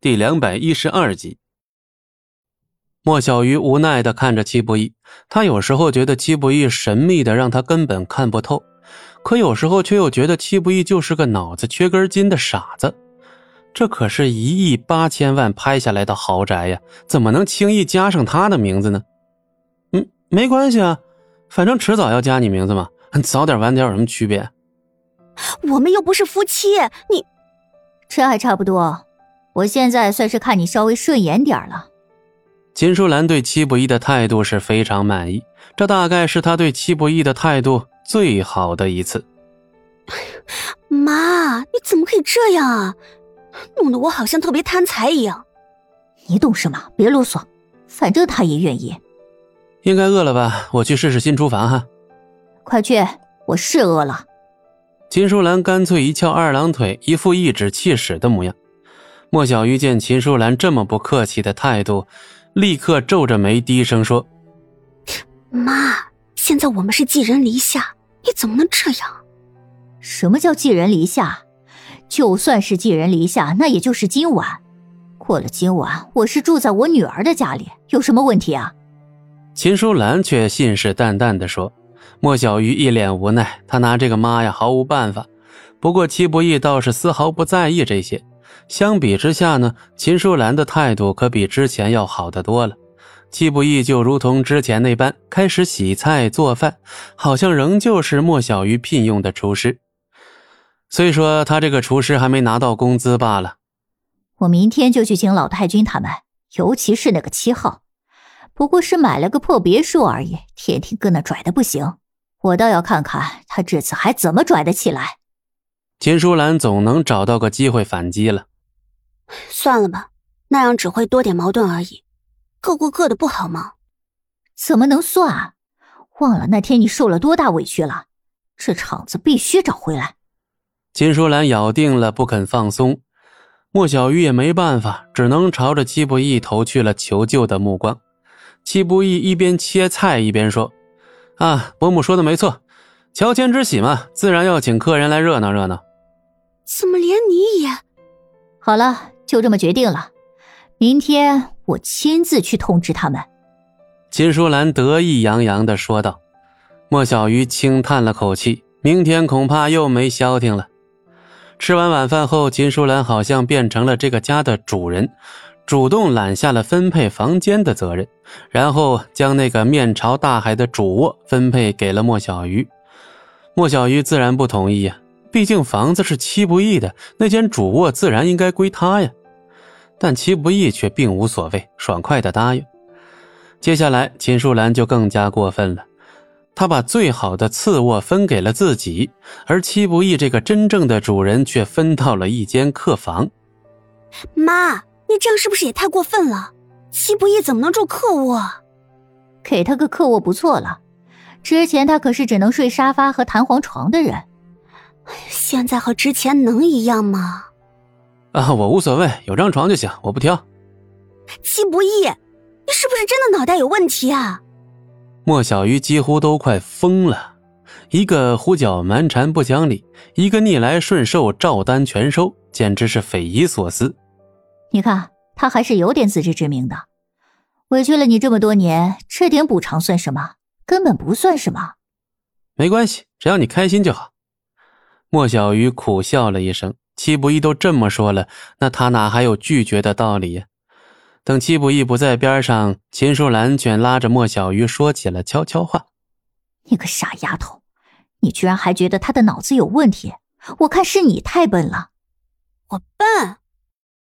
第两百一十二集。莫小鱼无奈的看着戚不义，他有时候觉得戚不义神秘的让他根本看不透，可有时候却又觉得戚不义就是个脑子缺根筋的傻子。这可是一亿八千万拍下来的豪宅呀，怎么能轻易加上他的名字呢？嗯，没关系啊，反正迟早要加你名字嘛，早点晚点有什么区别？我们又不是夫妻，你这还差不多。我现在算是看你稍微顺眼点了。秦淑兰对戚不义的态度是非常满意，这大概是她对戚不义的态度最好的一次。妈，你怎么可以这样啊？弄得我好像特别贪财一样。你懂什么？别啰嗦，反正他也愿意。应该饿了吧？我去试试新厨房哈。快去！我是饿了。秦淑兰干脆一翘二郎腿，一副颐指气使的模样。莫小鱼见秦淑兰这么不客气的态度，立刻皱着眉低声说：“妈，现在我们是寄人篱下，你怎么能这样？什么叫寄人篱下？就算是寄人篱下，那也就是今晚。过了今晚，我是住在我女儿的家里，有什么问题啊？”秦淑兰却信誓旦旦地说。莫小鱼一脸无奈，他拿这个妈呀毫无办法。不过戚不义倒是丝毫不在意这些。相比之下呢，秦淑兰的态度可比之前要好得多了。季不义就如同之前那般开始洗菜做饭，好像仍旧是莫小鱼聘用的厨师。虽说他这个厨师还没拿到工资罢了。我明天就去请老太君他们，尤其是那个七号，不过是买了个破别墅而已，天天搁那拽的不行。我倒要看看他这次还怎么拽得起来。秦淑兰总能找到个机会反击了。算了吧，那样只会多点矛盾而已。各过各的不好吗？怎么能算？忘了那天你受了多大委屈了？这场子必须找回来。秦淑兰咬定了不肯放松，莫小鱼也没办法，只能朝着戚不义投去了求救的目光。戚不义一边切菜一边说。啊，伯母说的没错，乔迁之喜嘛，自然要请客人来热闹热闹。连你也？好了，就这么决定了。明天我亲自去通知他们。秦淑兰得意洋洋的说道。莫小鱼轻叹了口气，明天恐怕又没消停了。吃完晚饭后，秦淑兰好像变成了这个家的主人。主动揽下了分配房间的责任，然后将那个面朝大海的主卧分配给了莫小鱼。莫小鱼自然不同意呀，毕竟房子是戚不义的，那间主卧自然应该归他呀。但戚不义却并无所谓，爽快的答应。接下来，秦淑兰就更加过分了，她把最好的次卧分给了自己，而戚不义这个真正的主人却分到了一间客房。妈。你这样是不是也太过分了？戚不义怎么能住客卧？给他个客卧不错了，之前他可是只能睡沙发和弹簧床的人，现在和之前能一样吗？啊，我无所谓，有张床就行，我不挑。戚不易，你是不是真的脑袋有问题啊？莫小鱼几乎都快疯了，一个胡搅蛮缠不讲理，一个逆来顺受照单全收，简直是匪夷所思。你看，他还是有点自知之明的。委屈了你这么多年，这点补偿算什么？根本不算什么。没关系，只要你开心就好。莫小鱼苦笑了一声。戚不义都这么说了，那他哪还有拒绝的道理呀？等戚不义不在边上，秦淑兰却拉着莫小鱼说起了悄悄话：“你个傻丫头，你居然还觉得他的脑子有问题？我看是你太笨了。我笨。”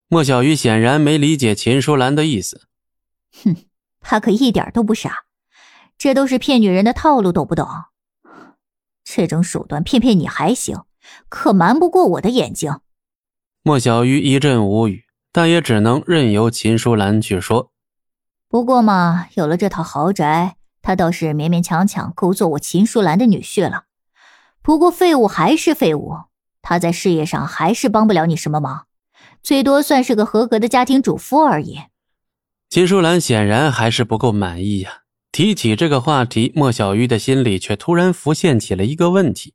莫小鱼显然没理解秦淑兰的意思。哼，他可一点都不傻，这都是骗女人的套路，懂不懂？这种手段骗骗你还行，可瞒不过我的眼睛。莫小鱼一阵无语，但也只能任由秦淑兰去说。不过嘛，有了这套豪宅，他倒是勉勉强强够做我秦淑兰的女婿了。不过废物还是废物，他在事业上还是帮不了你什么忙。最多算是个合格的家庭主妇而已。秦淑兰显然还是不够满意呀。提起这个话题，莫小鱼的心里却突然浮现起了一个问题：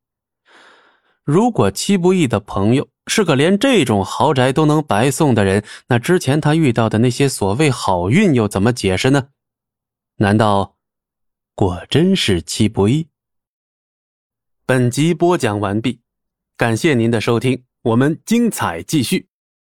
如果戚不义的朋友是个连这种豪宅都能白送的人，那之前他遇到的那些所谓好运又怎么解释呢？难道果真是七不义？本集播讲完毕，感谢您的收听，我们精彩继续。